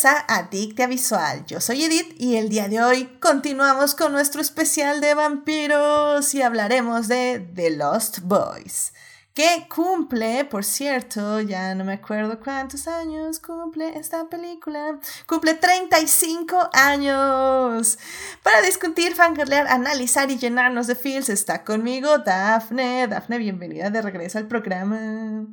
bienvenidos a Adictia Visual. Yo soy Edith y el día de hoy continuamos con nuestro especial de vampiros y hablaremos de The Lost Boys que cumple, por cierto, ya no me acuerdo cuántos años cumple esta película, cumple 35 años. Para discutir, fangirlear, analizar y llenarnos de feels está conmigo Dafne. Dafne, bienvenida de regreso al programa.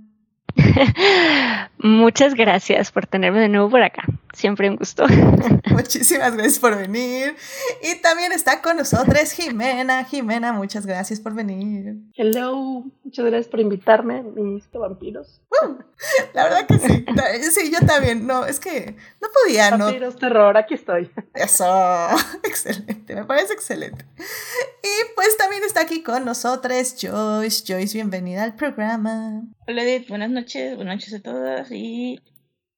Muchas gracias por tenerme de nuevo por acá. Siempre un gusto. Muchísimas gracias por venir. Y también está con nosotros Jimena. Jimena, muchas gracias por venir. Hello, muchas gracias por invitarme, mis vampiros. la verdad que sí. Sí, yo también. No, es que no podía, ¿no? Vampiros, terror, aquí estoy. Eso, excelente, me parece excelente. Y pues también está aquí con nosotros Joyce. Joyce, bienvenida al programa. Hola Edith, buenas noches, buenas noches a todas y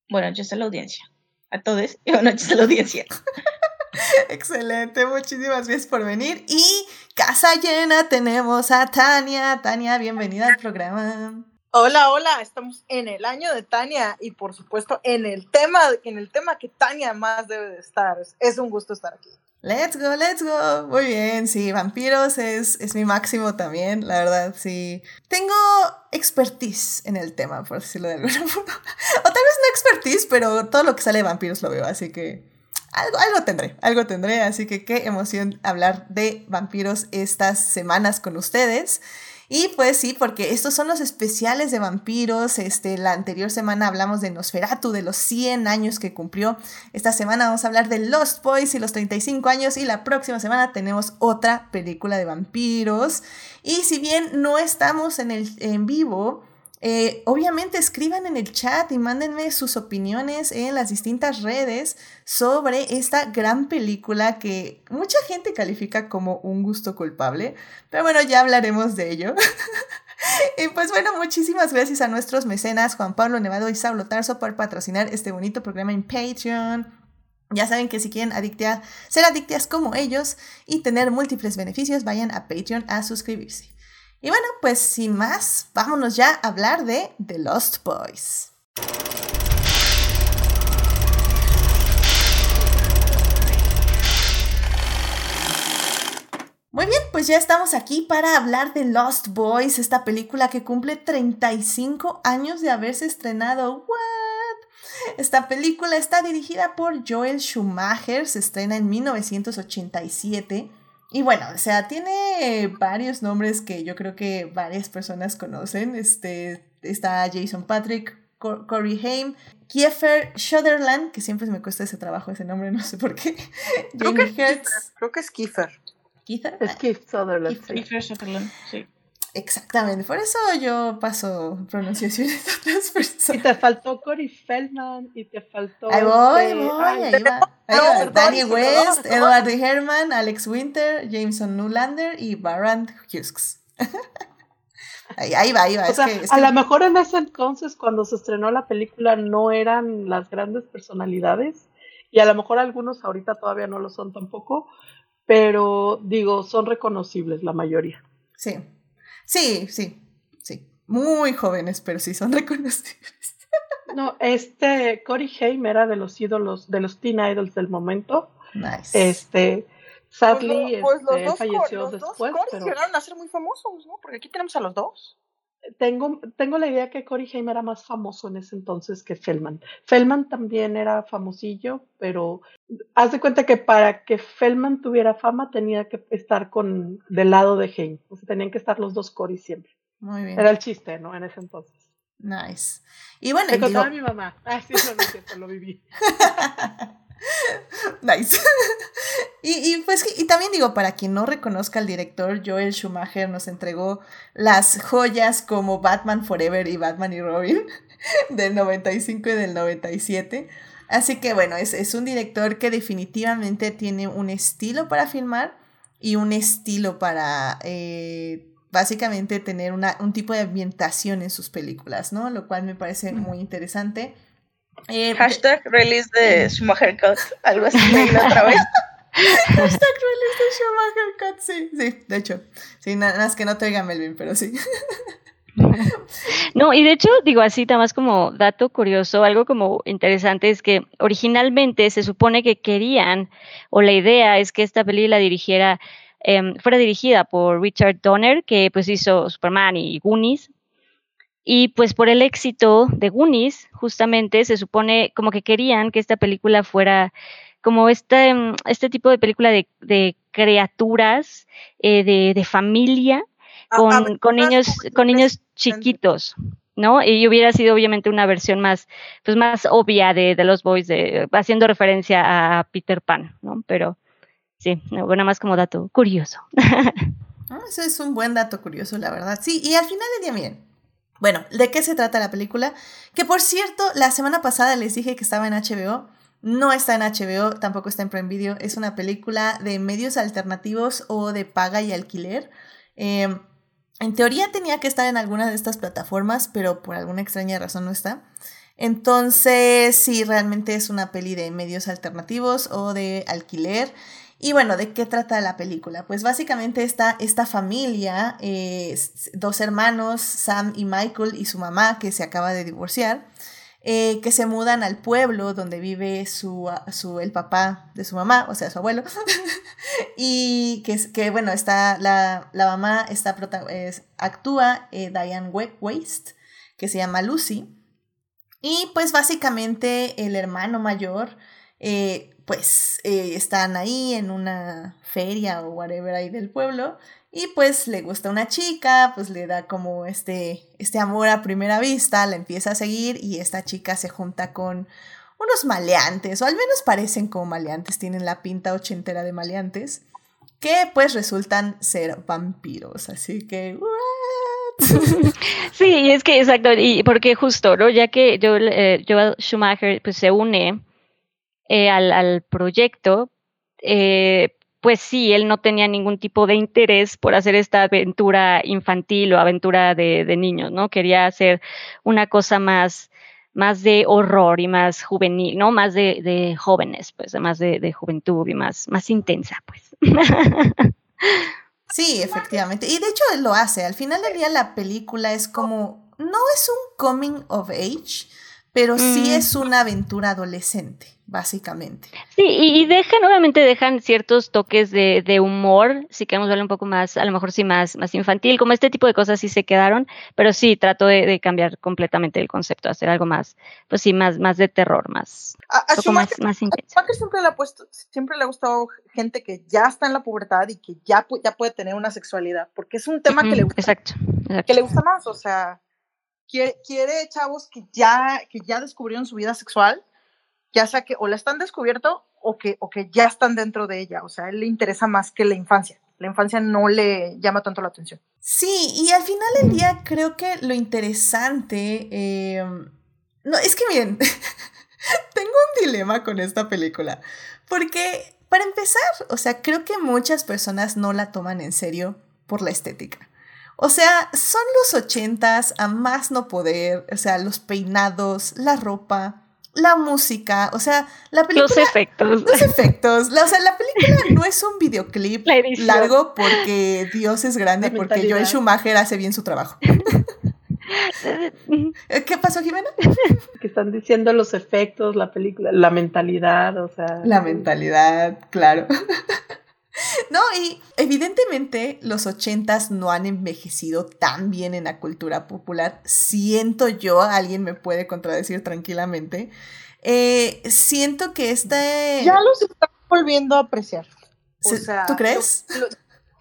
buenas noches a la audiencia a todos y buenas noches a la audiencia. Excelente, muchísimas gracias por venir. Y casa llena tenemos a Tania. Tania, bienvenida al programa. Hola, hola, estamos en el año de Tania y por supuesto en el tema, en el tema que Tania más debe de estar. Es un gusto estar aquí. Let's go, let's go. Muy bien, sí, vampiros es, es mi máximo también, la verdad, sí. Tengo expertise en el tema, por decirlo de alguna forma. O tal vez no expertise, pero todo lo que sale de vampiros lo veo, así que algo, algo tendré, algo tendré, así que qué emoción hablar de vampiros estas semanas con ustedes. Y pues sí, porque estos son los especiales de vampiros. Este, la anterior semana hablamos de Nosferatu, de los 100 años que cumplió. Esta semana vamos a hablar de Lost Boys y los 35 años. Y la próxima semana tenemos otra película de vampiros. Y si bien no estamos en, el, en vivo, eh, obviamente escriban en el chat y mándenme sus opiniones en las distintas redes sobre esta gran película que mucha gente califica como un gusto culpable, pero bueno, ya hablaremos de ello. y pues bueno, muchísimas gracias a nuestros mecenas Juan Pablo Nevado y Saulo Tarso por patrocinar este bonito programa en Patreon. Ya saben que si quieren ser adictas como ellos y tener múltiples beneficios, vayan a Patreon a suscribirse. Y bueno, pues sin más, vámonos ya a hablar de The Lost Boys. Muy bien, pues ya estamos aquí para hablar de Lost Boys, esta película que cumple 35 años de haberse estrenado. ¿What? Esta película está dirigida por Joel Schumacher, se estrena en 1987 y bueno, o sea, tiene varios nombres que yo creo que varias personas conocen. Este, está Jason Patrick, Corey Haim, Kiefer Sutherland, que siempre me cuesta ese trabajo, ese nombre, no sé por qué. Creo que, es creo que es Kiefer. ¿Kiefer? Es Kiefer Sutherland. Kiefer Sutherland, sí. Exactamente, por eso yo paso pronunciaciones de otras personas. Y te faltó Cory Feldman y te faltó. Ahí voy, este, voy, ahí va. Danny West, Edward Herman, Alex Winter, Jameson Newlander y Barrand Hughes. ahí, ahí, va, ahí va. A lo mejor en ese entonces, cuando se estrenó la película, no eran las grandes personalidades. Y a lo mejor algunos ahorita todavía no lo son tampoco. Pero digo, son reconocibles la mayoría. Sí, Sí, sí, sí. Muy jóvenes, pero sí son reconocibles. No, este Corey Haim era de los ídolos, de los teen idols del momento. Nice. Este, sadly, pues, pues este, falleció los después. Dos pero... llegaron a ser muy famosos, ¿no? Porque aquí tenemos a los dos. Tengo, tengo la idea que Corey Haim era más famoso en ese entonces que Feldman. Feldman también era famosillo, pero haz de cuenta que para que Feldman tuviera fama tenía que estar con del lado de Haim. O sea, tenían que estar los dos Corey siempre. Muy bien. Era el chiste, ¿no? En ese entonces. Nice. Y bueno, Me contaba mi mamá. Ah, sí, no, lo viví. nice. y, y, pues, y también digo, para quien no reconozca al director, Joel Schumacher nos entregó las joyas como Batman Forever y Batman y Robin del 95 y del 97. Así que bueno, es, es un director que definitivamente tiene un estilo para filmar y un estilo para eh, básicamente tener una, un tipo de ambientación en sus películas, ¿no? Lo cual me parece muy interesante. Eh, Hashtag release de Schumacher Cut, algo así otra vez. Hashtag release de Schumacher Cut, sí, sí, de hecho. Sí, nada más que no te oiga Melvin, pero sí. No, y de hecho, digo así, nada más como dato curioso, algo como interesante es que originalmente se supone que querían, o la idea es que esta peli la dirigiera, em, fuera dirigida por Richard Donner, que pues hizo Superman y Goonies. Y pues por el éxito de Goonies, justamente se supone como que querían que esta película fuera como este, em, este tipo de película de, de criaturas, eh, de, de familia, A- con, con niños, con niños chiquitos, ¿no? Y hubiera sido obviamente una versión más, pues más obvia de, de los boys, de, haciendo referencia a Peter Pan, ¿no? Pero sí, no, bueno, más como dato curioso. Ah, Eso es un buen dato curioso, la verdad. Sí, y al final del día, miren. Bueno, ¿de qué se trata la película? Que por cierto, la semana pasada les dije que estaba en HBO. No está en HBO, tampoco está en Prime Video. Es una película de medios alternativos o de paga y alquiler. Eh, en teoría tenía que estar en alguna de estas plataformas, pero por alguna extraña razón no está. Entonces, sí, realmente es una peli de medios alternativos o de alquiler. Y bueno, ¿de qué trata la película? Pues básicamente está esta familia, eh, dos hermanos, Sam y Michael y su mamá, que se acaba de divorciar, eh, que se mudan al pueblo donde vive su, a- su, el papá de su mamá, o sea, su abuelo. y que, que bueno, está la, la mamá está actúa eh, Diane Wa- Waste, que se llama Lucy. Y pues básicamente el hermano mayor, pues eh, están ahí en una feria o whatever ahí del pueblo y pues le gusta una chica, pues le da como este, este amor a primera vista, la empieza a seguir y esta chica se junta con unos maleantes, o al menos parecen como maleantes, tienen la pinta ochentera de maleantes, que pues resultan ser vampiros, así que... ¿what? Sí, es que exacto, y porque justo, ¿no? Ya que Joel, eh, Joel Schumacher pues se une eh, al, al proyecto, eh, pues sí, él no tenía ningún tipo de interés por hacer esta aventura infantil o aventura de, niños, ¿no? Quería hacer una cosa más, más de horror y más juvenil, ¿no? Más de, de jóvenes, pues, más de, de juventud y más, más intensa, pues. Sí, efectivamente. Y de hecho él lo hace. Al final del día la película es como, no es un coming of age, pero sí Mm. es una aventura adolescente, básicamente. Sí, y, dejan, obviamente dejan ciertos toques de, de humor, si queremos verlo un poco más, a lo mejor sí más, más infantil, como este tipo de cosas sí se quedaron, pero sí trato de, de cambiar completamente el concepto, hacer algo más, pues sí, más, más de terror, más, A, a un poco más, Schumacher, más a intenso. Schumacher siempre le ha puesto, siempre le ha gustado gente que ya está en la pubertad y que ya, ya puede tener una sexualidad, porque es un tema que le gusta, Exacto, que exacto. le gusta más, o sea, quiere, quiere chavos que ya, que ya descubrieron su vida sexual, ya sea que o la están descubierto o que, o que ya están dentro de ella, o sea, a él le interesa más que la infancia, la infancia no le llama tanto la atención. Sí, y al final del día creo que lo interesante... eh, no, es que miren, tengo un dilema con esta película, porque para empezar, o sea, creo que muchas personas no la toman en serio por la estética. O sea, son los ochentas a más no poder, o sea, los peinados, la ropa, la música, o sea, la película... Los efectos. Los efectos, la- o sea, la película no es un videoclip La largo porque Dios es grande, La porque Joel. Schumacher hace bien su trabajo. ¿Qué pasó, Jimena? Que están diciendo los efectos, la película, la mentalidad, o sea. La mentalidad, claro. No, y evidentemente los ochentas no han envejecido tan bien en la cultura popular. Siento yo, alguien me puede contradecir tranquilamente. Eh, siento que este... Ya los están volviendo a apreciar. O se- sea, ¿Tú crees? lo- lo-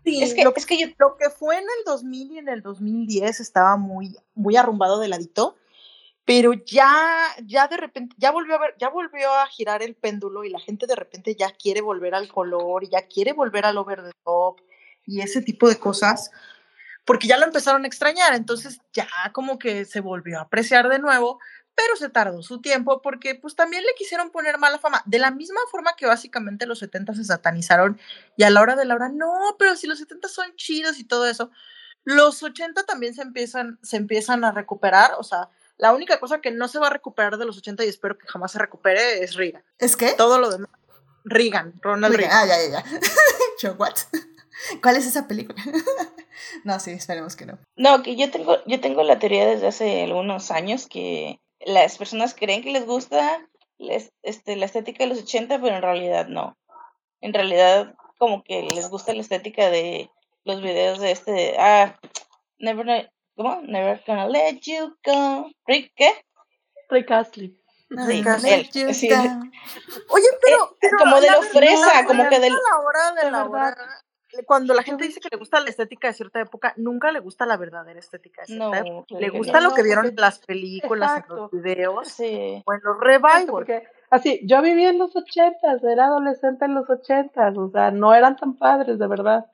sí, Es que, lo, es que yo, lo que fue en el 2000 y en el 2010 estaba muy, muy arrumbado de ladito, pero ya, ya de repente, ya volvió a ver, ya volvió a girar el péndulo y la gente de repente ya quiere volver al color, ya quiere volver al over the top y ese tipo de cosas, porque ya lo empezaron a extrañar, entonces ya como que se volvió a apreciar de nuevo, pero se tardó su tiempo porque pues también le quisieron poner mala fama, de la misma forma que básicamente los 70 se satanizaron y a la hora de la hora, no, pero si los 70 son chidos y todo eso, los 80 también se empiezan, se empiezan a recuperar, o sea, la única cosa que no se va a recuperar de los 80 y espero que jamás se recupere es Reagan. ¿Es que? Todo lo demás, Reagan, Ronald Reagan. Ah, ya, ya, ya. Yo, what? ¿Cuál es esa película? no, sí, esperemos que no. No, que yo tengo, yo tengo la teoría desde hace algunos años que las personas creen que les gusta les, este, la estética de los 80, pero en realidad no. En realidad, como que les gusta la estética de los videos de este, ah, Never, ¿cómo? Never gonna let you go. Rick, ¿qué? Rick Astley. Sí, Let él, you sí. Oye, pero, pero como de la fresa, como que del- la hora de la hora, cuando la gente dice que le gusta la estética de cierta época, nunca le gusta la verdadera estética de cierta No, época. claro Le gusta no. lo que No, vieron en las películas, en los Exacto. videos Sí. o en los Exacto, revivals. porque así, yo viví en los ochentas, era adolescente en los ochentas, o sea, no eran tan padres, de verdad.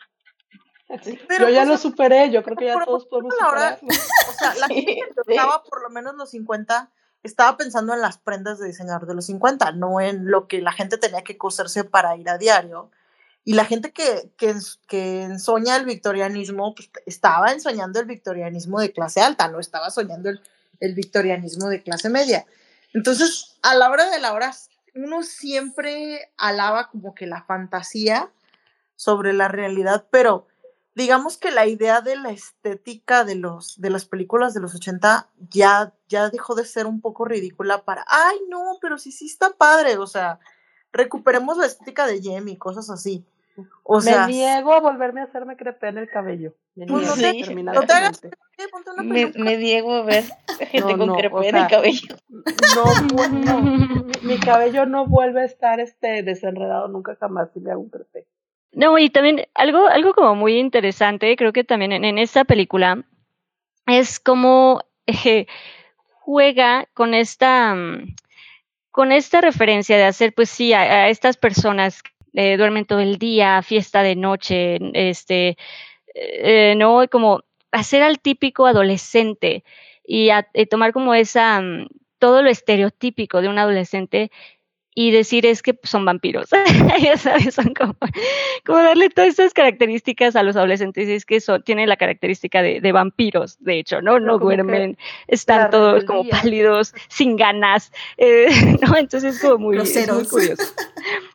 Sí. Pero, yo ya pues, lo superé, yo creo que ya todos podemos superarlo. O sea, la gente que estaba por lo menos los 50 estaba pensando en las prendas de diseñador de los 50, no en lo que la gente tenía que coserse para ir a diario. Y la gente que, que, que ensoña el victorianismo, pues estaba ensoñando el victorianismo de clase alta, no estaba soñando el, el victorianismo de clase media. Entonces, a la hora de la hora, uno siempre alaba como que la fantasía sobre la realidad, pero digamos que la idea de la estética de, los, de las películas de los 80 ya, ya dejó de ser un poco ridícula para, ay, no, pero sí, sí está padre, o sea, recuperemos la estética de Jem y cosas así. O sea, me niego a volverme a hacerme crepé en el cabello. Me Pues niego no te- terminantemente. ponte una Me, peluca. me niego a ver gente No, con no, crepé o en el cabello. No, vu- no, mi, mi cabello no vuelve a estar este desenredado nunca jamás si me hago un crepé. No, y también algo, algo como muy interesante, creo que también en, en esta película, es como eh, juega con esta, mm, con esta referencia de hacer, pues sí, a, a estas personas que duermen todo el día, fiesta de noche, este, eh, ¿no? Como hacer al típico adolescente y, y tomar como esa, mm, todo lo estereotípico de un adolescente y decir es que son vampiros. ya sabes, son como, como darle todas estas características a los adolescentes. Es que son, tienen la característica de, de vampiros, de hecho, ¿no? No duermen, están todos como pálidos, sin ganas, eh, ¿no? Entonces es como muy, es muy curioso.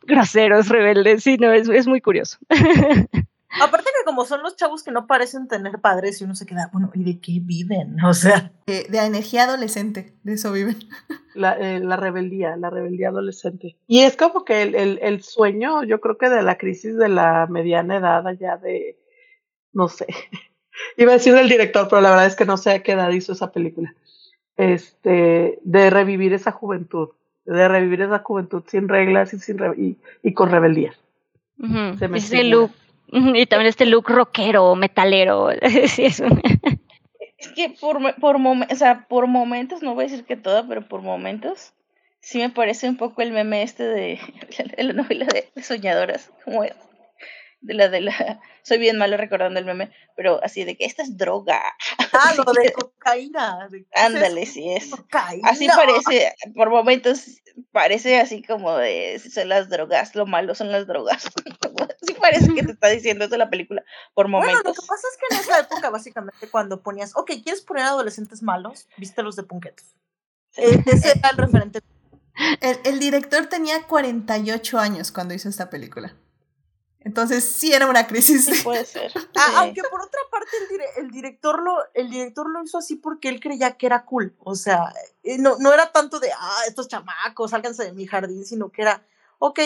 Groseros, rebeldes, sí, no, es, es muy curioso. Aparte que como son los chavos que no parecen tener padres y uno se queda, bueno, ¿y de qué viven? O sea, Eh, de energía adolescente, de eso viven. La, eh, la rebeldía, la rebeldía adolescente. Y es como que el, el, el sueño, yo creo que de la crisis de la mediana edad allá de, no sé, iba a decir del director, pero la verdad es que no sé a qué edad hizo esa película. Este, de revivir esa juventud, de revivir esa juventud sin reglas y, sin re- y, y con rebeldía. Se me figura. Y también este look rockero, metalero. sí, es Es que por, por, momen- o sea, por momentos, no voy a decir que todo, pero por momentos, sí me parece un poco el meme este de, la novela de, soñadoras, como de la de la, soy bien malo recordando el meme, pero así de que esta es droga, ah, lo de cocaína. de- ¿qué es ándale, sí es. Cocaína. Así parece, por momentos parece así como de son las drogas, lo malo son las drogas. sí parece que te está diciendo eso la película por Bueno, lo momentos. que pasa es que en esa época, básicamente, cuando ponías, ok, ¿quieres poner adolescentes malos? Viste los de punquetos. Eh, ese era el referente. El, el director tenía 48 años cuando hizo esta película. Entonces sí era una crisis. Sí puede ser. Ah, sí. Aunque por otra parte el, dire- el director lo, el director lo hizo así porque él creía que era cool. O sea, eh, no, no era tanto de, ah, estos chamacos, sálganse de mi jardín, sino que era, ok,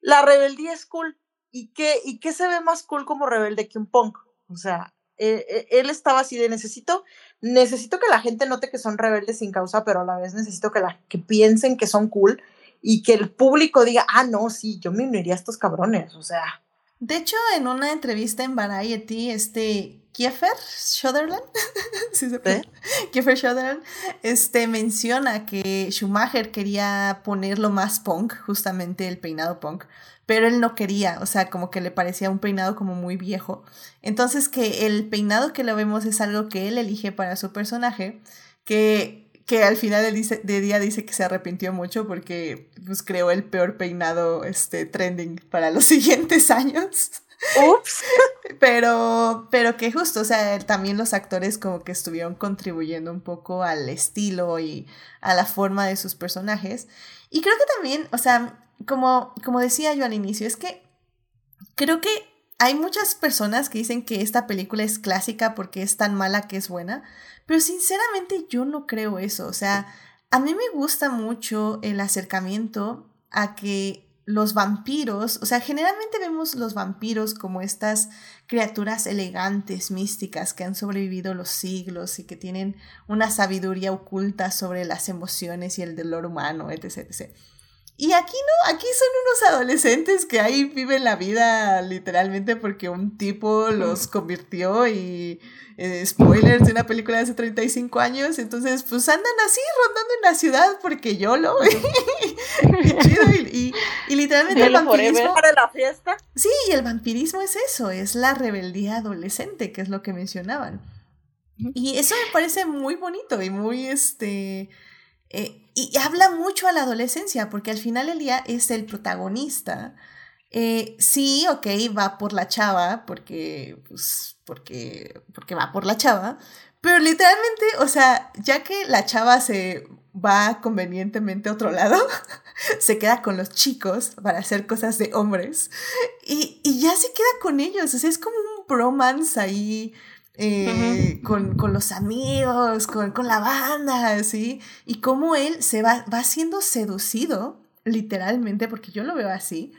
la rebeldía es cool. ¿Y qué, ¿Y qué se ve más cool como rebelde que un punk? O sea, eh, eh, él estaba así de necesito, necesito que la gente note que son rebeldes sin causa, pero a la vez necesito que, la, que piensen que son cool y que el público diga, ah, no, sí, yo me uniría a estos cabrones. O sea, De hecho, en una entrevista en Variety, este Kiefer Sutherland, ¿sí se puede? Kiefer Sutherland, este menciona que Schumacher quería ponerlo más punk, justamente el peinado punk, pero él no quería, o sea, como que le parecía un peinado como muy viejo. Entonces que el peinado que lo vemos es algo que él elige para su personaje, que, que al final del dice- de día dice que se arrepintió mucho porque pues creó el peor peinado este trending para los siguientes años. ups. Pero, pero que justo, o sea, también los actores como que estuvieron contribuyendo un poco al estilo y a la forma de sus personajes. Y creo que también, o sea, como, como decía yo al inicio, es que creo que hay muchas personas que dicen que esta película es clásica porque es tan mala que es buena, pero sinceramente yo no creo eso. O sea, a mí me gusta mucho el acercamiento a que los vampiros, o sea, generalmente vemos los vampiros como estas criaturas elegantes, místicas, que han sobrevivido los siglos y que tienen una sabiduría oculta sobre las emociones y el dolor humano, etc. Y aquí no, aquí son unos adolescentes que ahí viven la vida literalmente porque un tipo los convirtió y eh, spoilers de una película de hace 35 años, entonces pues andan así rondando en la ciudad porque yo lo y, chido, y, y, literalmente el vampirismo para la fiesta. Sí, y el vampirismo es eso, es la rebeldía adolescente, que es lo que mencionaban. Y eso me parece muy bonito y muy este eh, y habla mucho a la adolescencia, porque al final del día es el protagonista. Eh, sí, ok, va por la chava, porque, pues, porque, porque va por la chava, pero literalmente, o sea, ya que la chava se va convenientemente a otro lado, se queda con los chicos para hacer cosas de hombres y, y ya se queda con ellos, o sea, es como un bromance ahí eh, con, con, los amigos, con, con, la banda, ¿sí? Y cómo él se va, va siendo seducido, literalmente, porque yo lo veo así,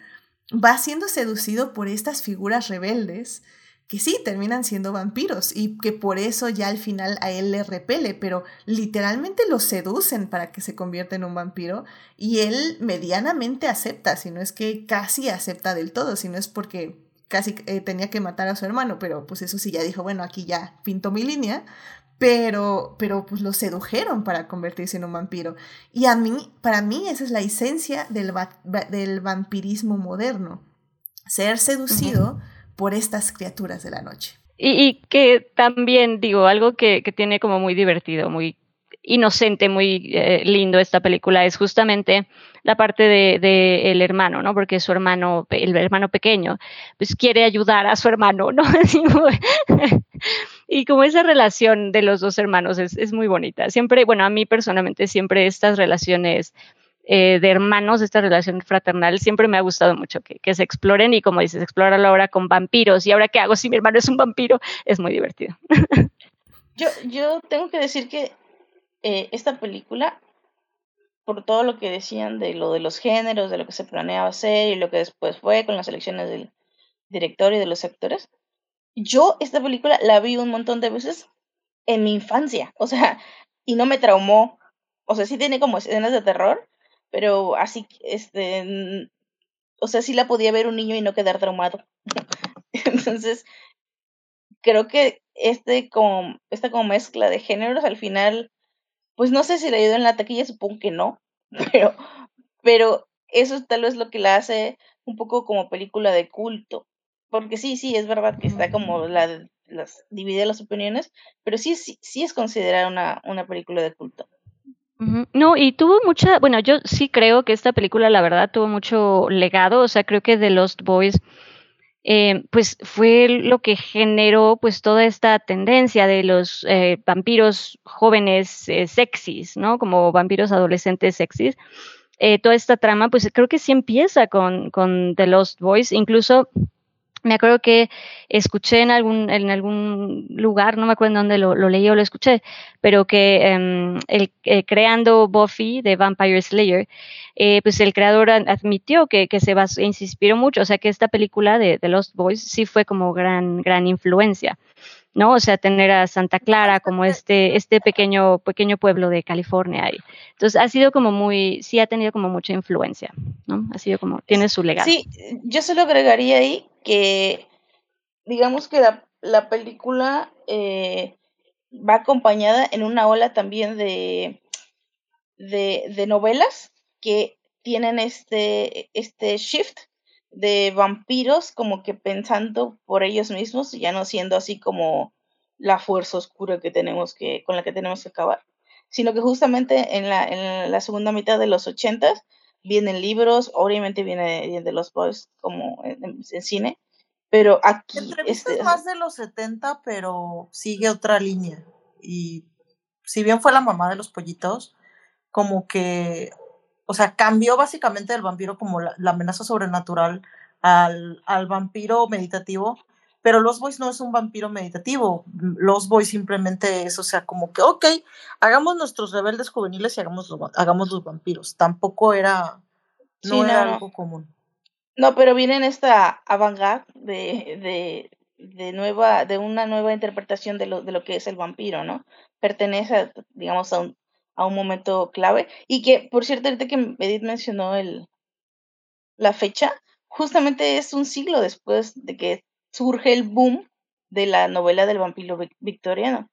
va siendo seducido por estas figuras rebeldes que sí terminan siendo vampiros y que por eso ya al final a él le repele, pero literalmente lo seducen para que se convierta en un vampiro y él medianamente acepta, si no es que casi acepta del todo, si no es porque casi eh, tenía que matar a su hermano, pero pues eso sí, ya dijo, bueno, aquí ya pinto mi línea, pero, pero pues lo sedujeron para convertirse en un vampiro. Y a mí, para mí, esa es la esencia del, del vampirismo moderno, ser seducido por estas criaturas de la noche. Y, que también, digo, algo que, que, tiene como muy divertido, muy inocente, muy eh, lindo esta película es justamente la parte de, de, el hermano, ¿no? Porque su hermano, el hermano pequeño, pues quiere ayudar a su hermano, ¿no? y como esa relación de los dos hermanos es, muy bonita. Siempre, bueno, a mí personalmente siempre estas relaciones eh, de hermanos, esta relación fraternal, siempre me ha gustado mucho que, que se exploren y como dices, explorarlo ahora con vampiros y ahora qué hago si mi hermano es un vampiro, es muy divertido. yo, yo tengo que decir que eh, esta película, por todo lo que decían de lo de los géneros, de lo que se planeaba hacer y lo que después fue con las elecciones del director y de los actores, yo esta película la vi un montón de veces en mi infancia, o sea, y no me traumó, o sea, sí tiene como escenas de terror, pero así, este, o sea, sí la podía ver un niño y no quedar traumado. Entonces, creo que este como, esta como mezcla de géneros al final pues no sé si le ayudó en la taquilla, supongo que no, pero, pero eso tal vez lo que la hace un poco como película de culto. Porque sí, sí, es verdad que está como la, las divide las opiniones, pero sí, sí, sí es considerada una, una película de culto. No, y tuvo mucha, bueno, yo sí creo que esta película, la verdad, tuvo mucho legado, o sea, creo que The Lost Boys eh, pues fue lo que generó pues toda esta tendencia de los eh, vampiros jóvenes eh, sexys, ¿no? Como vampiros adolescentes sexys. toda esta trama, pues creo que sí empieza con, con The Lost Boys, incluso me acuerdo que escuché en algún, en algún lugar, no me acuerdo en dónde lo, leí o lo escuché, pero que em, el, eh, creando Buffy de Vampire Slayer, eh, pues el creador admitió que, que se, se inspiró mucho, o sea que esta película de, de Lost Boys sí fue como gran, gran influencia. ¿No? O sea, tener a Santa Clara como este, este pequeño, pequeño pueblo de California. Y, entonces, ha sido como muy, sí ha tenido como mucha influencia, ¿no? Ha sido como, tiene su legado. Sí, yo se lo agregaría ahí que, digamos que la, la película eh, va acompañada en una ola también de, de, de novelas que tienen este, este shift de vampiros como que pensando por ellos mismos, ya no siendo así como la fuerza oscura que tenemos que, con la que tenemos que acabar, sino que justamente en la, en la segunda mitad de los ochentas vienen libros, obviamente viene de los boys como en, cine, pero aquí... Este, es más de los 70, pero sigue otra línea. Y si bien fue la mamá de los pollitos, como que o sea, cambió básicamente el vampiro como la, amenaza sobrenatural al, al vampiro meditativo, pero Los Boys no es un vampiro meditativo. Los Boys simplemente es, o sea, como que, ok, hagamos nuestros rebeldes juveniles y hagamos, los- hagamos los vampiros. Tampoco era, no Sí, era no. algo común. No, pero viene en esta avant de, de, de nueva, de una nueva interpretación de lo, de lo que es el vampiro, ¿no? Pertenece, a, digamos, a un, a un momento clave. Y que, por cierto, ahorita que Edith mencionó el, la fecha, justamente es un siglo después de que surge el boom de la novela del vampiro vic- victoriano.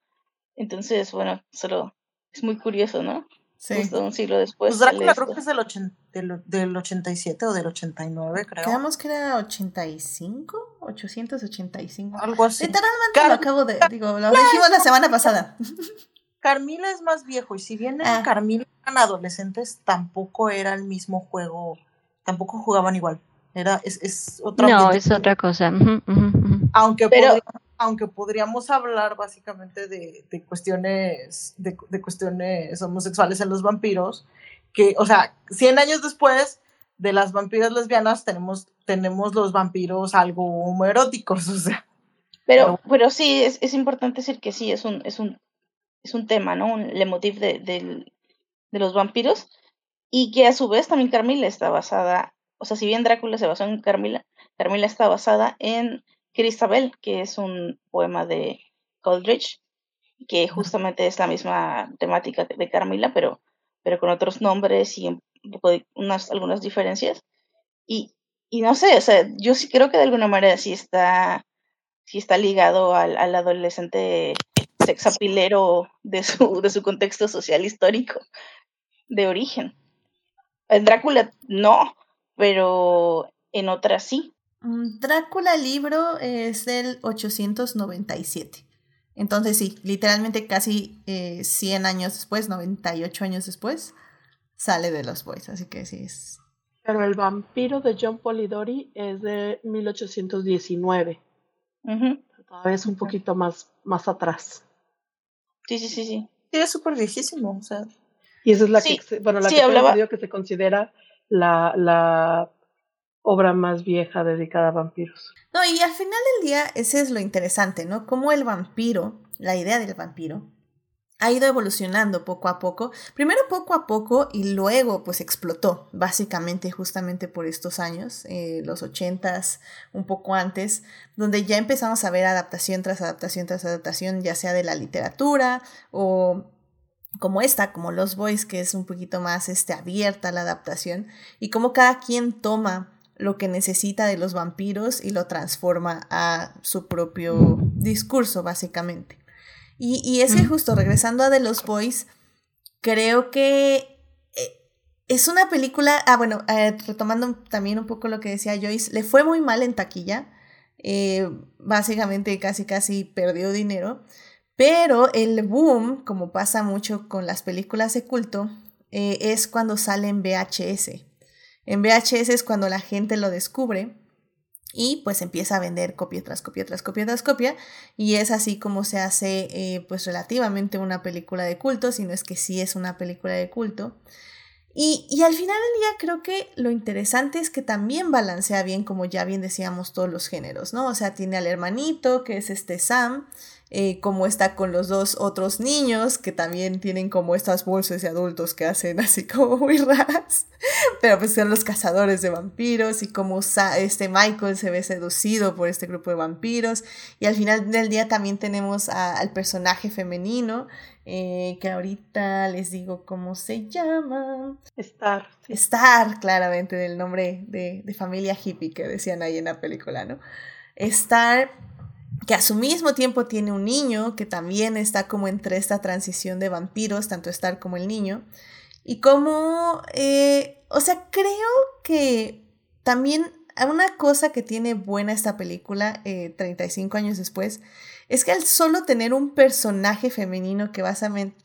Entonces, bueno, solo es muy curioso, ¿no? Sí. Justo un siglo después. Pues Drácula creo que es del, ochen- del, del 87 o del 89, creo. Quedamos que era 85, 885. Algo así. Literalmente Car- lo acabo de, digo, lo dijimos la semana pasada. Carmila es más viejo y si bien en Ah. Carmila eran adolescentes, tampoco era el mismo juego, tampoco jugaban igual. Era, es, es otro No, es otra cosa. Aunque, Pero- podría- aunque podríamos hablar básicamente de, de cuestiones de, de cuestiones homosexuales en los vampiros, que, o sea, 100 años después de las vampiras lesbianas tenemos, tenemos los vampiros algo homoeróticos, o sea. Pero, pero sí, es, es importante decir que sí, es un, es un, es un tema, ¿no? Un leitmotiv de, del- de los vampiros. Y que a su vez también Carmila está basada, o sea, si bien Drácula se basó en Carmila, Carmila está basada en Cristabel, que es un poema de Coleridge, que justamente es la misma temática de Carmila, pero, pero con otros nombres y un poco de unas, algunas diferencias. Y, y no sé, o sea, yo sí creo que de alguna manera sí está sí está ligado al, al adolescente sexapilero de su, de su contexto social histórico de origen. En Drácula no, pero en otras sí. Mm, Drácula libro es del 897. Entonces sí, literalmente casi eh, 100 años después, 98 años después, sale de los boys. Así que sí es... Pero el vampiro de John Polidori es de 1819. Ujú. Todavía es un poquito más, más atrás. Sí, sí, sí, sí. Sí, es súper viejísimo, o sea. Y esa es la Sí, que, se- bueno, la sí, que hablaba- que se considera la, la obra más vieja dedicada a vampiros. No, y al final del día, ese es lo interesante, ¿no? Cómo el vampiro, la idea del vampiro, ha ido evolucionando poco a poco. Primero poco a poco y luego pues explotó, básicamente justamente por estos años, eh, los ochentas, un poco antes, donde ya empezamos a ver adaptación tras adaptación tras adaptación, ya sea de la literatura o como esta, como Los Boys, que es un poquito más este, abierta la adaptación, y como cada quien toma lo que necesita de los vampiros y lo transforma a su propio discurso, básicamente. Y, y es que justo regresando a The Los Boys, creo que eh, es una película, ah bueno, eh, retomando también un poco lo que decía Joyce, le fue muy mal en taquilla, eh, básicamente casi casi perdió dinero, pero el boom, como pasa mucho con las películas de culto, eh, es cuando sale en VHS. En VHS es cuando la gente lo descubre y pues empieza a vender copia tras copia tras copia tras copia y es así como se hace eh, pues relativamente una película de culto, si no es que sí es una película de culto. Y, y al final del día creo que lo interesante es que también balancea bien, como ya bien decíamos, todos los géneros, ¿no? O sea, tiene al hermanito, que es este Sam, eh, como está con los dos otros niños, que también tienen como estas bolsas de adultos que hacen así como muy raras, pero pues son los cazadores de vampiros y como Sa- este Michael se ve seducido por este grupo de vampiros. Y al final del día también tenemos a- al personaje femenino, eh, que ahorita les digo cómo se llama. Star. sí. Star, claramente, del nombre de, de familia hippie que decían ahí en la película, ¿no? Star, que a su mismo tiempo tiene un niño, que también está como entre esta transición de vampiros, tanto Star como el niño. Y como, eh, o sea, creo que también una cosa que tiene buena esta película, eh, 35 años después, es que al solo tener un personaje femenino que,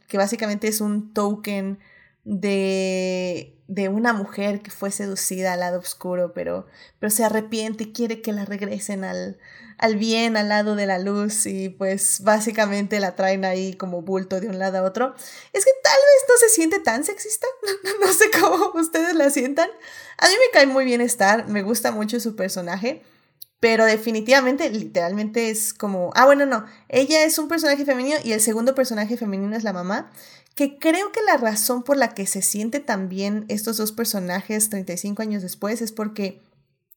que básicamente es un token de, de una mujer que fue seducida al lado oscuro, pero, pero se arrepiente y quiere que la regresen al, al bien, al lado de la luz, y pues básicamente la traen ahí como bulto de un lado a otro. Es que tal vez no se siente tan sexista, no sé cómo ustedes la sientan. A mí me cae muy bien estar, me gusta mucho su personaje. Pero definitivamente, literalmente es como, ah, bueno, no, ella es un personaje femenino y el segundo personaje femenino es la mamá que creo que la razón por la que se siente tan bien estos dos personajes 35 años después es porque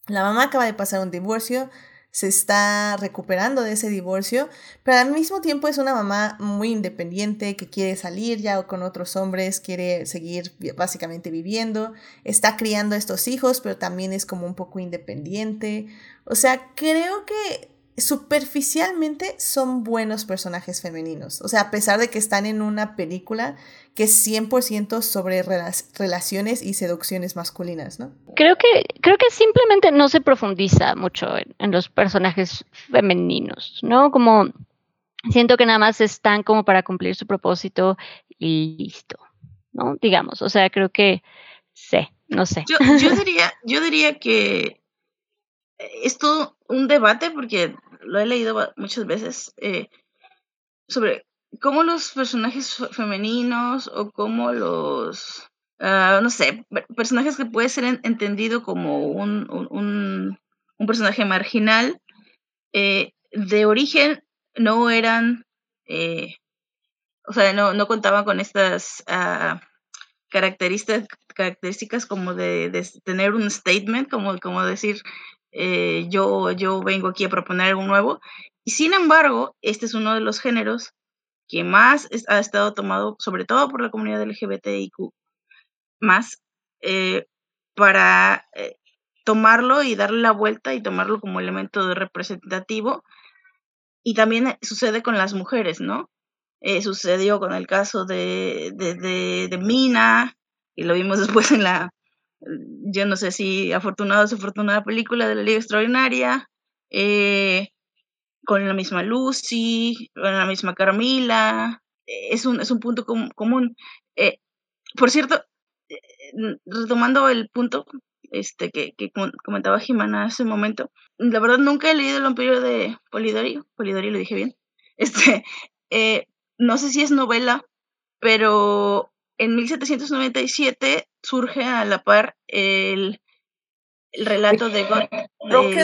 la mamá acaba de pasar un divorcio, se está recuperando de ese divorcio, pero al mismo tiempo es una mamá muy independiente que quiere salir ya con otros hombres, quiere seguir básicamente viviendo, está criando a estos hijos, pero también es como un poco independiente. O sea, creo que superficialmente son buenos personajes femeninos. O sea, a pesar de que están en una película que es 100% sobre relaciones y seducciones masculinas, ¿no? Creo que, creo que simplemente no se profundiza mucho en, los personajes femeninos, ¿no? Como siento que nada más están como para cumplir su propósito y listo, ¿no? Digamos, o sea, creo que sé, no sé. Yo, yo diría, yo diría que es todo un debate porque lo he leído muchas veces, eh, sobre cómo los personajes femeninos o cómo los, ah, no sé, personajes que puede ser entendido como un, un, un personaje marginal, eh, de origen no eran, eh, o sea, no, no contaban con estas uh, características, características como de, de, tener un statement, como, como decir, eh, yo, yo vengo aquí a proponer algo nuevo. Y sin embargo, este es uno de los géneros que más ha estado tomado, sobre todo por la comunidad LGBTIQ, más eh, para eh, tomarlo y darle la vuelta y tomarlo como elemento representativo. Y también sucede con las mujeres, ¿no? sucedió con el caso de, de, de, de Mina, y lo vimos después en la, yo no sé si afortunada o desafortunada película de la Liga Extraordinaria, eh, con la misma Lucy, con la misma Carmila, es un, es un punto común. Eh, por cierto, eh, retomando el punto este que, que comentaba Jimena hace un momento, la verdad nunca he leído El vampiro de Polidori, Polidori lo dije bien, este, no sé si es novela, pero en 1797 surge a la par el, el relato de God. Creo que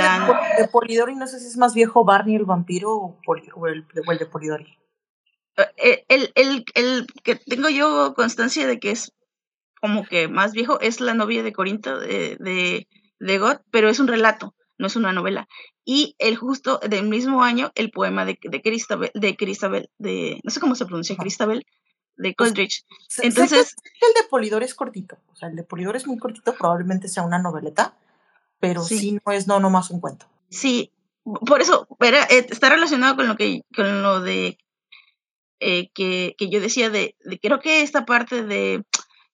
de, Polidori, no sé si es más viejo Barney el vampiro o, el, de Polidori. Eh, el, el, el, que tengo yo constancia de que es como que más viejo es la novia de Corinto de, de, de God, pero es un relato, no es una novela. Y el justo del mismo año, el poema de, de Cristabel, de Cristabel, de, no sé cómo se pronuncia, Cristabel, de pues, Coldridge. Entonces. el de Polidor es cortito. O sea, el de Polidor es muy cortito, probablemente sea una noveleta, pero sí, no es no nomás un cuento. Sí, por eso, eh, está relacionado con lo que, con lo de eh, que, que, yo decía de, de, creo que esta parte de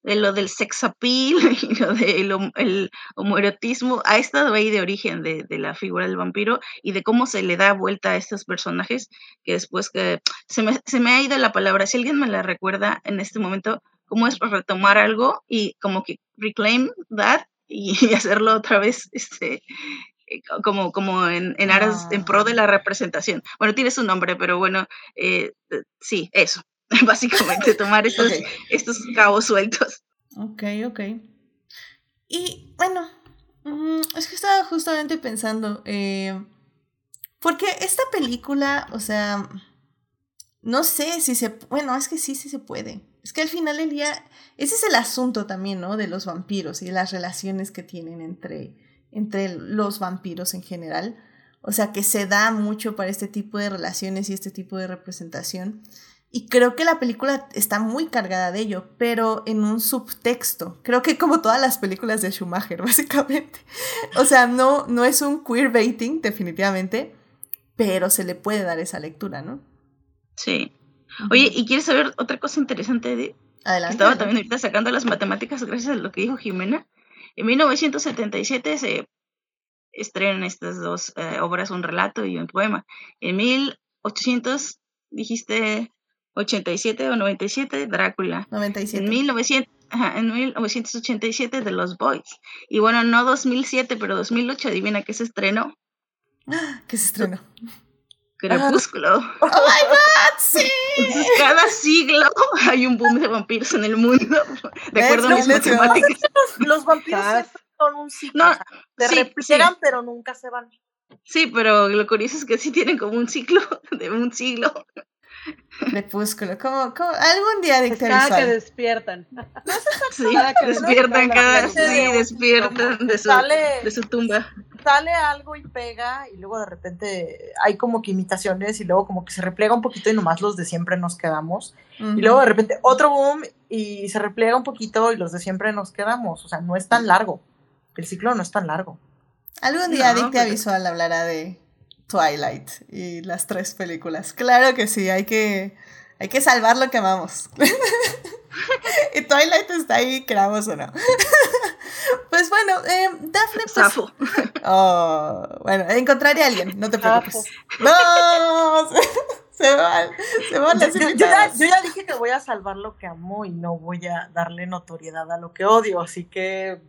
de lo del sex appeal y lo del el homoerotismo ha estado ahí de origen de, de, la figura del vampiro y de cómo se le da vuelta a estos personajes que después que se me, se me ha ido la palabra, si alguien me la recuerda en este momento, cómo es retomar algo y como que reclaim that y, hacerlo otra vez este eh, como, como en, en aras, en pro de la representación. Bueno, tiene su nombre, pero bueno, eh, sí, eso. básicamente, tomar estos, estos cabos sueltos. Ok, ok. Y bueno, mm, es que estaba justamente pensando, eh, porque esta película, o sea, no sé si se, bueno, es que sí, sí se puede. Es que al final del día, ese es el asunto también, ¿no? De los vampiros y las relaciones que tienen entre, entre los vampiros en general. O sea, que se da mucho para este tipo de relaciones y este tipo de representación. Y creo que la película está muy cargada de ello, pero en un subtexto. Creo que como todas las películas de Schumacher, básicamente. O sea, no, no es un queerbaiting, definitivamente, pero se le puede dar esa lectura, ¿no? Sí. Oye, ¿y quieres saber otra cosa interesante de... Adelante. Estaba también ahorita sacando las matemáticas gracias a lo que dijo Jimena. En 1977 se estrenan estas dos eh, obras, un relato y un poema. En 1800 dijiste 87 o 97, Drácula. 97. En 1900, ajá, en 1987 de Los Boys. Y bueno, no 2007, pero 2008, adivina qué se estrenó. ¿Qué se estrenó? Crepúsculo. ¡Oh, my God! ¡Sí! Entonces, cada siglo hay un boom de vampiros en el mundo, de acuerdo a mis matemáticas. Los, los vampiros Ah. siempre son un ciclo. No, o sea, se sí, repliegan, sí. pero nunca se van. Sí, pero lo curioso es que sí tienen como un ciclo de un siglo. Crepúsculo. ¿Cómo, cómo? Algún día dicté cada que despiertan. Sí, Cada que despiertan despiertan cada, sí, de- despiertan de su, Sale, de su tumba. sale algo y pega, y luego de repente hay como que imitaciones, y luego como que se repliega un poquito y nomás los de siempre nos quedamos. Y luego de repente otro boom y se repliega un poquito y los de siempre nos quedamos. O sea, no es tan largo. El ciclo no es tan largo. Algún día No, Dictia pero- Visual hablará de Twilight y las tres películas. Claro que sí, hay que, hay que salvar lo que amamos. y Twilight está ahí, queramos o no. pues bueno, eh, Daphne, pues... Safo. Oh, bueno, encontraré a alguien, no te preocupes. No, se, se van, se van las yo- yo ya, invitadas. yo ya dije que voy a salvar lo que amo y no voy a darle notoriedad a lo que odio, así que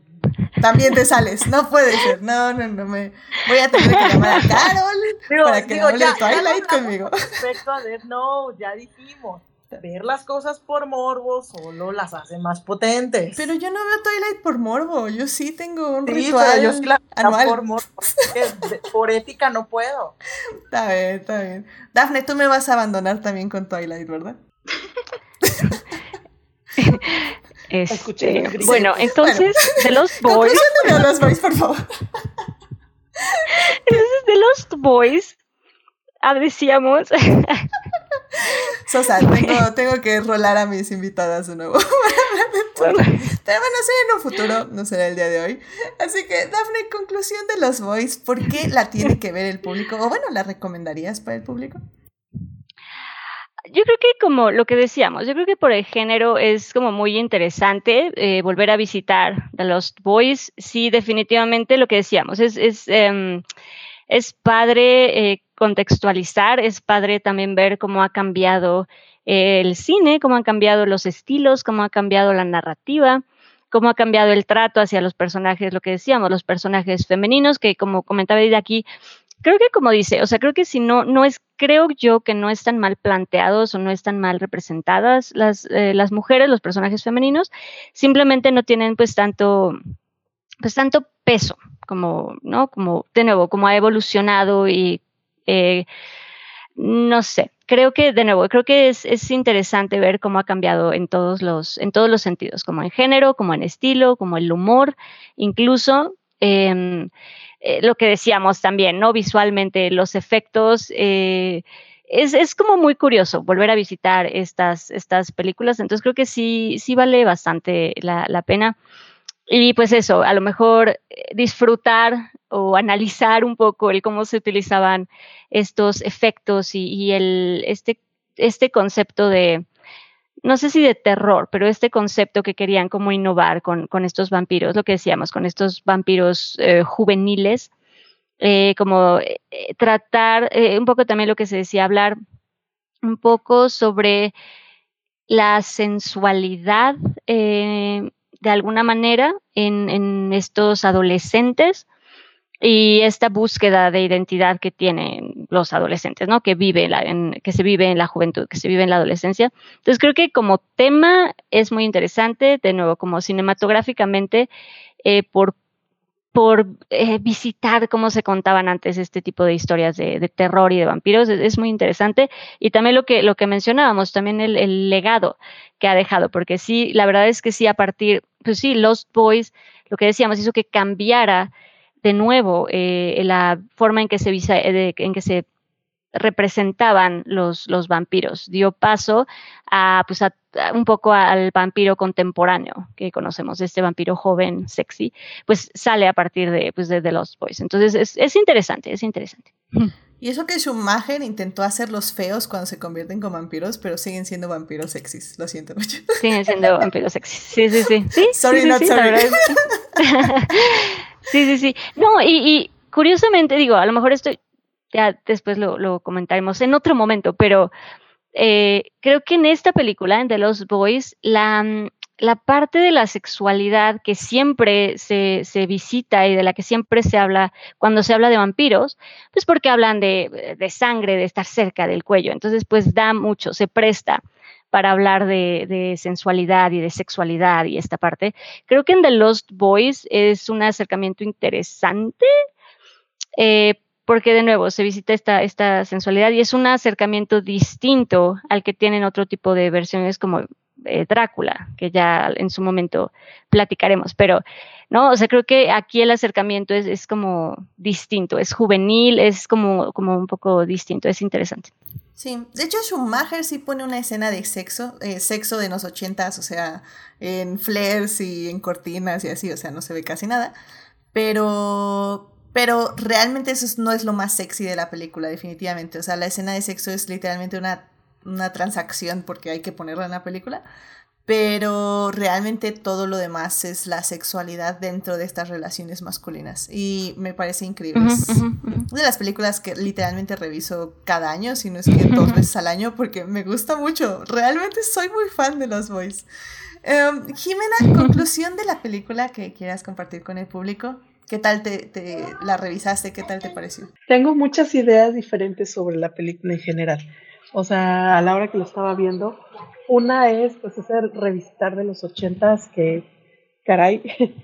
También te sales, no puede ser. No, no, no me. Voy a tener que llamar a Carol digo, para que digo, hable ya, de ya Twilight conmigo. respecto a Death Note, ya dijimos. Ver las cosas por morbo solo las hace más potentes. Pero yo no veo Twilight por morbo. Yo sí tengo un Sí, ritual pero yo sí la veo anual. morbo. por ética no puedo. Está bien, está bien. Dafne, tú me vas a abandonar también con Twilight, ¿verdad? Este, bueno, entonces, de los Boys, los boys, por favor. entonces de los Boys, ah, decíamos, Sosa, tengo, tengo que rolar a mis invitadas de nuevo. Pero bueno, será en un futuro, no será el día de hoy. Así que, Dafne, conclusión de los boys, ¿por qué la tiene que ver el público? O bueno, ¿la recomendarías para el público? Yo creo que como lo que decíamos, yo creo que por el género es como muy interesante eh, volver a visitar The Lost Boys. Sí, definitivamente lo que decíamos, es, es, em, es padre eh, contextualizar, es padre también ver cómo ha cambiado el cine, cómo han cambiado los estilos, cómo ha cambiado la narrativa cómo ha cambiado el trato hacia los personajes, lo que decíamos, los personajes femeninos, que como comentaba de aquí, creo que como dice, o sea, creo que si no, no es, creo yo que no están mal planteados o no están mal representadas las, eh, las mujeres, los personajes femeninos, simplemente no tienen pues tanto, pues tanto peso, como, ¿no? Como, de nuevo, como ha evolucionado y, eh, no sé, creo que, de nuevo, creo que es, es interesante ver cómo ha cambiado en todos los, en todos los sentidos, como en género, como en estilo, como el humor, incluso. em, eh, lo que decíamos también, ¿no? Visualmente, los efectos. eh, es, es como muy curioso volver a visitar estas, estas películas. Entonces creo que sí, sí vale bastante la, la pena. Y pues eso, a lo mejor eh, disfrutar o analizar un poco el cómo se utilizaban estos efectos y, y el, este, este concepto de, no sé si de terror, pero este concepto que querían como innovar con, con estos vampiros, lo que decíamos, con estos vampiros eh, juveniles, eh, como eh, tratar un poco también lo que se decía, hablar un poco sobre la sensualidad de alguna manera en, en estos adolescentes y esta búsqueda de identidad que tienen los adolescentes, ¿no? Que vive la, en, que se vive en la juventud, que se vive en la adolescencia. Entonces creo que como tema es muy interesante, de nuevo, como cinematográficamente, eh, por por eh, visitar cómo se contaban antes este tipo de historias de, de terror y de vampiros, es, muy interesante. Y también lo que, lo que mencionábamos, también el, el, legado que ha dejado, porque sí, la verdad es que sí, a partir, pues sí, Lost Boys, lo que decíamos, hizo que cambiara de nuevo eh, la forma en que se, eh, en que se representaban los, los vampiros. Dio paso a, pues a, un poco al vampiro contemporáneo que conocemos, este vampiro joven, sexy, pues sale a partir de, pues de, de Lost Boys. Entonces es, es, interesante, es interesante. Y eso que Schumacher intentó hacerlos feos cuando se convierten con vampiros, pero siguen siendo vampiros sexys. Lo siento mucho. Siguen siendo vampiros sexys. Sí, sí, sí. ¿Sí? Sorry, sí, not sí, sorry. Sí. sí, sí, sí. No, y, y, curiosamente, digo, a lo mejor esto ya después lo, lo comentaremos en otro momento, pero eh, creo que en esta película, en The Lost Boys, la, la parte de la sexualidad que siempre se, se, visita y de la que siempre se habla cuando se habla de vampiros, pues porque hablan de, de, sangre, de estar cerca del cuello. Entonces, pues da mucho, se presta para hablar de, sensualidad y de sexualidad y esta parte. Creo que en The Lost Boys es un acercamiento interesante. Eh, porque de nuevo se visita esta, esta sensualidad y es un acercamiento distinto al que tienen otro tipo de versiones como eh, Drácula, que ya en su momento platicaremos, pero no, o sea, creo que aquí el acercamiento es, es como distinto, es juvenil, es como, como un poco distinto, es interesante. Sí, de hecho Schumacher sí pone una escena de sexo, eh, sexo de los ochentas, o sea, en flares y en cortinas y así, o sea, no se ve casi nada, pero pero realmente eso no es lo más sexy de la película, definitivamente. O sea, la escena de sexo es literalmente una, una transacción porque hay que ponerla en la película. Pero realmente todo lo demás es la sexualidad dentro de estas relaciones masculinas. Y me parece increíble. Es de las películas que literalmente reviso cada año, si no es que dos veces al año, porque me gusta mucho. Realmente soy muy fan de los boys. Em, Jimena, conclusión de la película que quieras compartir con el público. ¿Qué tal te, te, la revisaste? ¿Qué tal te pareció? Tengo muchas ideas diferentes sobre la película en general. O sea, a la hora que lo estaba viendo, una es pues ese revisitar de los ochentas que, caray,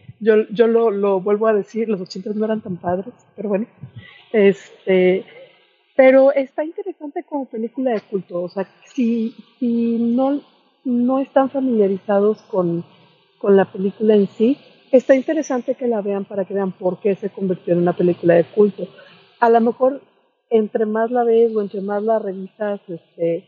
yo, yo lo, lo vuelvo a decir, los ochentas no eran tan padres, pero bueno. Este, pero está interesante como película de culto. O sea, si, si no, no están familiarizados con, con la película en sí, está interesante que la vean para que vean por qué se convirtió en una película de culto. A lo mejor entre más la ves o entre más la revisas, este,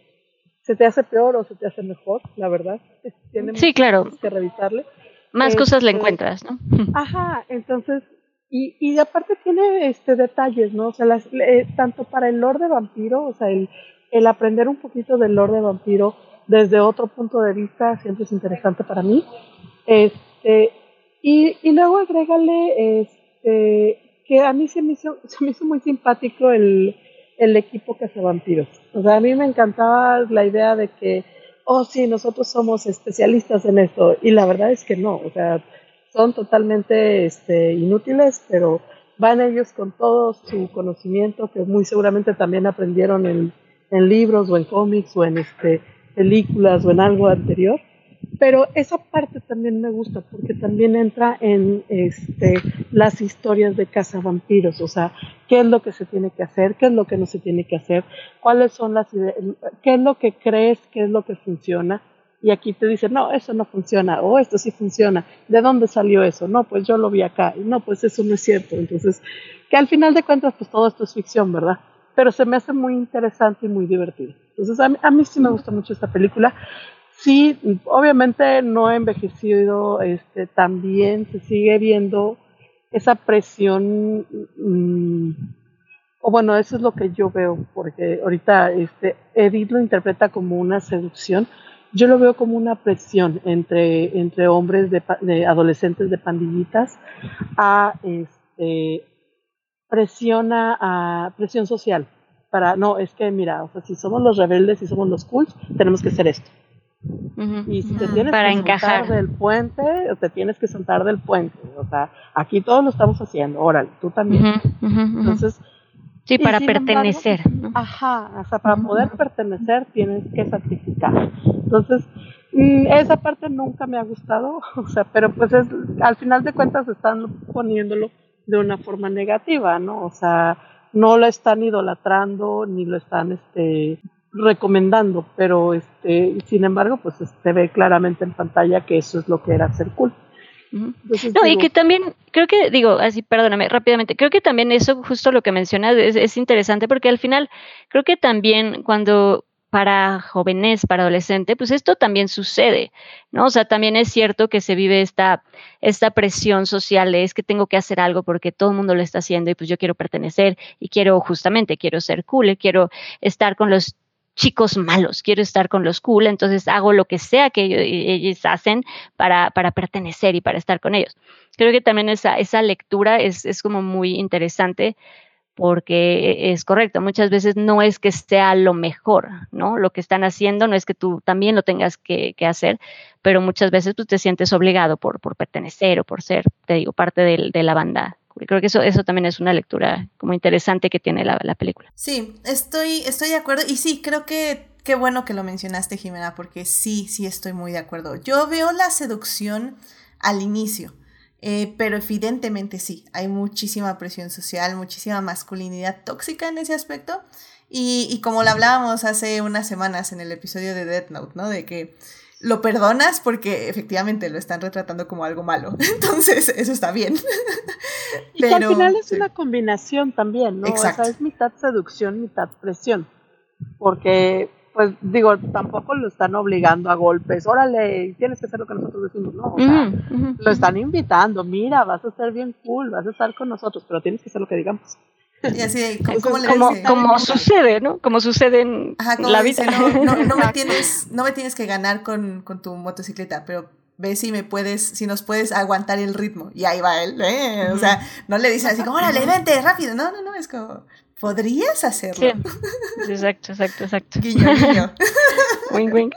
se te hace peor o se te hace mejor, la verdad. Tiene sí, claro. Que revisarle. Más cosas le este, encuentras, ¿no? Ajá, entonces, y, y aparte tiene este detalles, ¿no? O sea, las, eh, tanto para el lore de vampiro, o sea, el, el aprender un poquito del lore de vampiro desde otro punto de vista siempre es interesante para mí. Este, y, y luego agrégale este, que a mí se me hizo, se me hizo muy simpático el, el equipo que hace vampiros. O sea, a mí me encantaba la idea de que, oh sí, nosotros somos especialistas en esto. Y la verdad es que no, o sea, son totalmente este, inútiles, pero van ellos con todo su conocimiento que muy seguramente también aprendieron en, en libros o en cómics o en este, películas o en algo anterior pero esa parte también me gusta porque también entra en este, las historias de casa vampiros, o sea, qué es lo que se tiene que hacer, qué es lo que no se tiene que hacer, cuáles son las ideas, qué es lo que crees, qué es lo que funciona. Y aquí te dicen, no, eso no funciona, o esto sí funciona. ¿De dónde salió eso? No, pues yo lo vi acá. Y no, pues eso no es cierto. Entonces, que al final de cuentas, pues todo esto es ficción, ¿verdad? Pero se me hace muy interesante y muy divertido. Entonces, a mí, a mí sí me gusta mucho esta película. Sí, obviamente no ha envejecido este, también, se sigue viendo esa presión, mm, o bueno, eso es lo que yo veo, porque ahorita este, Edith lo interpreta como una seducción, yo lo veo como una presión entre, entre hombres de, adolescentes de pandillitas a este, presión a, presión social para no es que mira o sea si somos los rebeldes y somos los cools tenemos que hacer esto y si te tienes que encajar. del puente, te tienes que sentar del puente. O sea, aquí todos lo estamos haciendo, órale, tú también. Entonces. Sí, para pertenecer. ajá, o sea, para poder pertenecer tienes que sacrificar. Entonces, mm, esa parte nunca me ha gustado, o sea, pero pues es, al final de cuentas están poniéndolo de una forma negativa, ¿no? O sea, no lo están idolatrando ni lo están este recomendando, pero este, sin embargo, pues se ve claramente en pantalla que eso es lo que era ser cool. no, y que también, creo que, digo, así, perdóname, rápidamente, creo que también eso, justo lo que mencionas, es, es interesante porque al final, creo que también cuando para jóvenes, para adolescentes, pues esto también sucede, ¿no? O sea, también es cierto que se vive esta, esta presión social es que tengo que hacer algo porque todo el mundo lo está haciendo y pues yo quiero pertenecer y quiero justamente, quiero ser cool, quiero estar con los chicos malos, quiero estar con los cool, entonces hago lo que sea que ellos, hacen para, para, pertenecer y para estar con ellos. Creo que también esa, esa lectura es, es como muy interesante porque es correcto, muchas veces no es que sea lo mejor, ¿no? Lo que están haciendo no es que tú también lo tengas que, hacer, pero muchas veces tú te sientes obligado por, por pertenecer o por ser, te digo, parte de la banda creo que eso, eso también es una lectura como interesante que tiene la, la, película. Sí, estoy, estoy de acuerdo y sí, creo que qué bueno que lo mencionaste, Jimena, porque sí, sí estoy muy de acuerdo. Yo veo la seducción al inicio, eh, pero evidentemente sí, hay muchísima presión social, muchísima masculinidad tóxica en ese aspecto. Y, y como lo hablábamos hace unas semanas en el episodio de Death Note, ¿no? De que lo perdonas porque efectivamente lo están retratando como algo malo. Entonces, eso está bien. y Pero, al final es una combinación también, ¿no? Exacto. O sea, es mitad seducción, mitad presión. Porque pues digo, tampoco lo están obligando a golpes, órale, tienes que hacer lo que nosotros decimos, no, o sea, lo están invitando, mira, vas a ser bien cool, vas a estar con nosotros, pero tienes que hacer lo que digamos. Y así, como, sucede, ¿no? Como sucede en la vida. no, no, me tienes, no me tienes que ganar con, con tu motocicleta, pero ve si me puedes, si nos puedes aguantar el ritmo. Y ahí va él, ¿eh? O sea, no le dicen así como, órale, vente, rápido. No, no, no, es como, podrías hacerlo. Exacto, exacto, exacto. Guiño, guiño. wing, wing.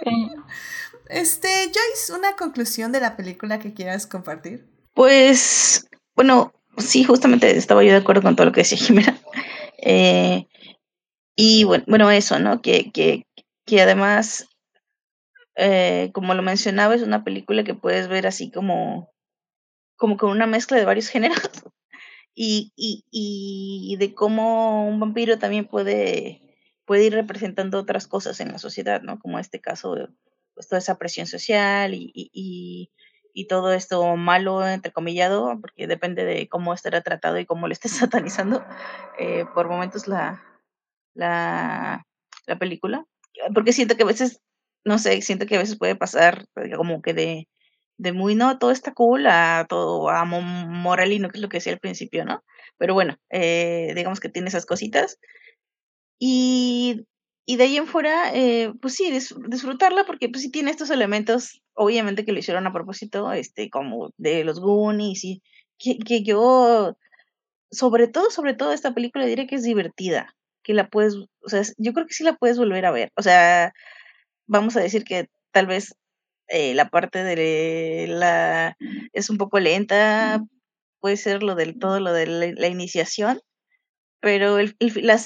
Este, Joyce, ¿una conclusión de la película que quieras compartir? Pues, bueno, sí, justamente estaba yo de acuerdo con todo lo que decía Jimena. Eh, y bueno, bueno, eso, ¿no? Que, que, que además, eh, como lo mencionaba, es una película que puedes ver así como, como con una mezcla de varios géneros y, y, y de cómo un vampiro también puede, puede ir representando otras cosas en la sociedad, ¿no? Como este caso, pues toda esa presión social y, y, y todo esto malo, entrecomillado, porque depende de cómo estará tratado y cómo le esté satanizando eh, por momentos la, la, la película. Porque siento que a veces, no sé, siento que a veces puede pasar como que de de muy, no, todo está cool a todo, a moralino, que es lo que decía al principio, ¿no? Pero bueno, eh, digamos que tiene esas cositas. Y, y de ahí en fuera, eh, pues sí, disfrutarla porque pues sí tiene estos elementos, obviamente que lo hicieron a propósito, este, como de los Goonies y que, que yo, sobre todo, sobre todo esta película diría que es divertida, que la puedes, o sea, yo creo que sí la puedes volver a ver, o sea, vamos a decir que tal vez eh, la parte de la es un poco lenta, puede ser lo del todo lo de la, iniciación, pero el, el, la,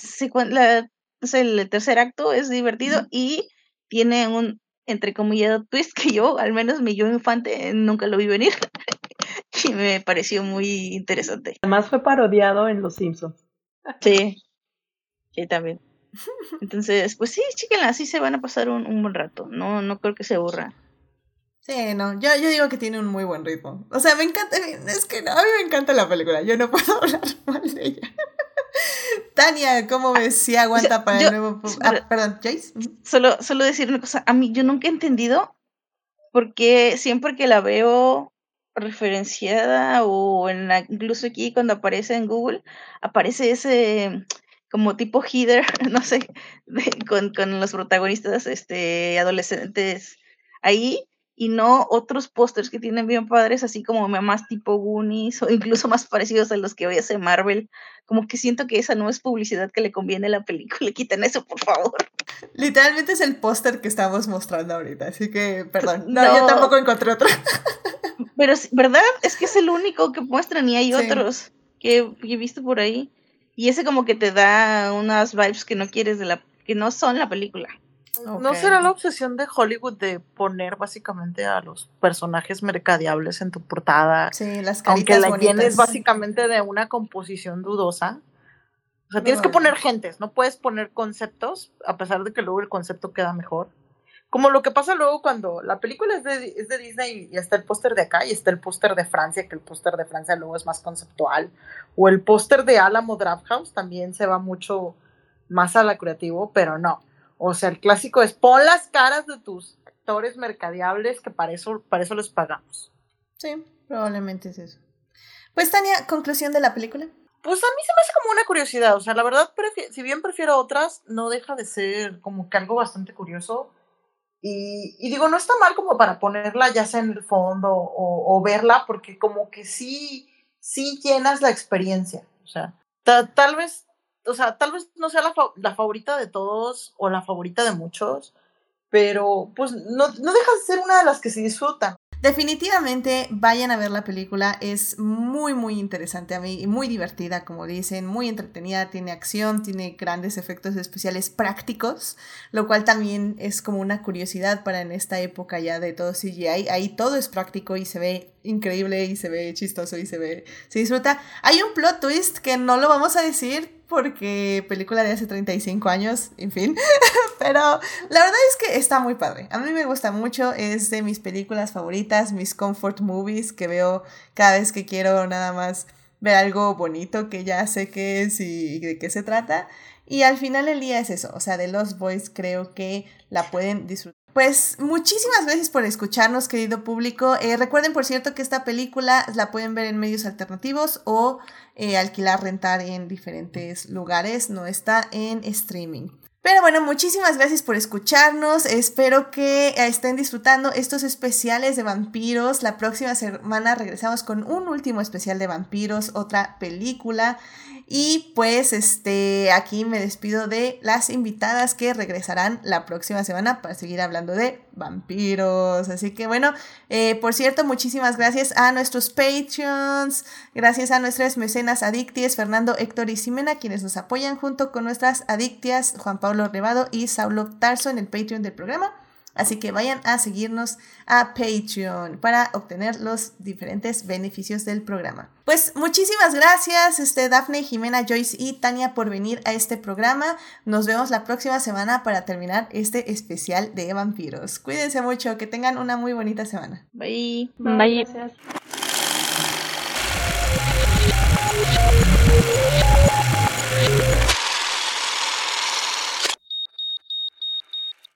la, el tercer acto es divertido y tiene un entrecomillado twist que yo, al menos mi yo infante, nunca lo vi venir y me pareció muy interesante. Además fue parodiado en Los Simpsons. Sí, sí, también. Entonces, pues sí, chíquenla, así se van a pasar un, un buen rato. No, no creo que se aburra. Sí, no, yo, yo digo que tiene un muy buen ritmo. O sea, me encanta, es que no, a mí me encanta la película, yo no puedo hablar mal de ella. Tania, ¿cómo ves si aguanta para el nuevo... Ah, perdón, Jace. Solo, solo decir una cosa, a mí yo nunca he entendido porque siempre que la veo referenciada o en la, incluso aquí cuando aparece en Google, aparece ese como tipo header, no sé, con, con los protagonistas este, adolescentes ahí y no otros pósters que tienen bien padres, así como más tipo Goonies o incluso más parecidos a los que hoy hace Marvel. Como que siento que esa no es publicidad que le conviene a la película. Quiten eso, por favor. Literalmente es el póster que estamos mostrando ahorita, así que perdón. No, yo tampoco encontré otro. Pero, ¿verdad? Es que es el único que muestran y hay otros que, que he visto por ahí. Y ese como que te da unas vibes que no quieres de la que no son la película. ¿No será la obsesión de Hollywood de poner básicamente a los personajes mercadeables en tu portada? Sí, las Aunque la tienes básicamente de una composición dudosa. O sea, tienes que poner gentes, no puedes poner conceptos, a pesar de que luego el concepto queda mejor. Como lo que pasa luego cuando la película es de, es de Disney y está el póster de acá y está el póster de Francia, que el póster de Francia luego es más conceptual. O el póster de Alamo Draft House también se va mucho más a la creativo, pero no. O sea, el clásico es pon las caras de tus actores mercadeables que para eso, para eso les pagamos. Sí, probablemente es eso. Pues Tania, conclusión de la película. Pues a mí se me hace como una curiosidad, o sea, la verdad, si bien prefiero otras, no deja de ser como que algo bastante curioso. Y, y digo, no está mal como para ponerla ya sea en el fondo o, o verla, porque como que sí, sí llenas la experiencia. O sea, tal vez o sea, tal vez no sea la, la favorita de todos o la favorita de muchos, pero pues no, no deja de ser una de las que se disfrutan. Definitivamente vayan a ver la película, es muy muy interesante a mí y muy divertida como dicen, muy entretenida, tiene acción, tiene grandes efectos especiales prácticos, lo cual también es como una curiosidad para en esta época ya de todo CGI, ahí todo es práctico y se ve increíble y se ve chistoso y se ve, se disfruta. Hay un plot twist que no lo vamos a decir porque película de hace 35 años, en fin. Pero la verdad es que está muy padre. A mí me gusta mucho, es de mis películas favoritas, mis comfort movies que veo cada vez que quiero nada más ver algo bonito que ya sé qué es y de qué se trata. Y al final del día es eso, o sea, de Lost Boys creo que la pueden disfrutar. Pues muchísimas gracias por escucharnos, querido público. Eh, recuerden, por cierto, que esta película la pueden ver en medios alternativos o eh, alquilar, rentar en diferentes lugares. No está en streaming. Pero bueno, muchísimas gracias por escucharnos. Espero que estén disfrutando estos especiales de vampiros. La próxima semana regresamos con un último especial de vampiros, otra película. Y pues este, aquí me despido de las invitadas que regresarán la próxima semana para seguir hablando de vampiros. Así que bueno, eh, por cierto, muchísimas gracias a nuestros Patreons, gracias a nuestras mecenas adicties, Fernando, Héctor y Simena, quienes nos apoyan junto con nuestras adictias, Juan Pablo Revado y Saulo Tarso en el Patreon del programa. Así que vayan a seguirnos a Patreon para obtener los diferentes beneficios del programa. Pues muchísimas gracias, este, Dafne, Jimena, Joyce y Tania por venir a este programa. Nos vemos la próxima semana para terminar este especial de vampiros. Cuídense mucho, que tengan una muy bonita semana. Bye. Bye. Gracias.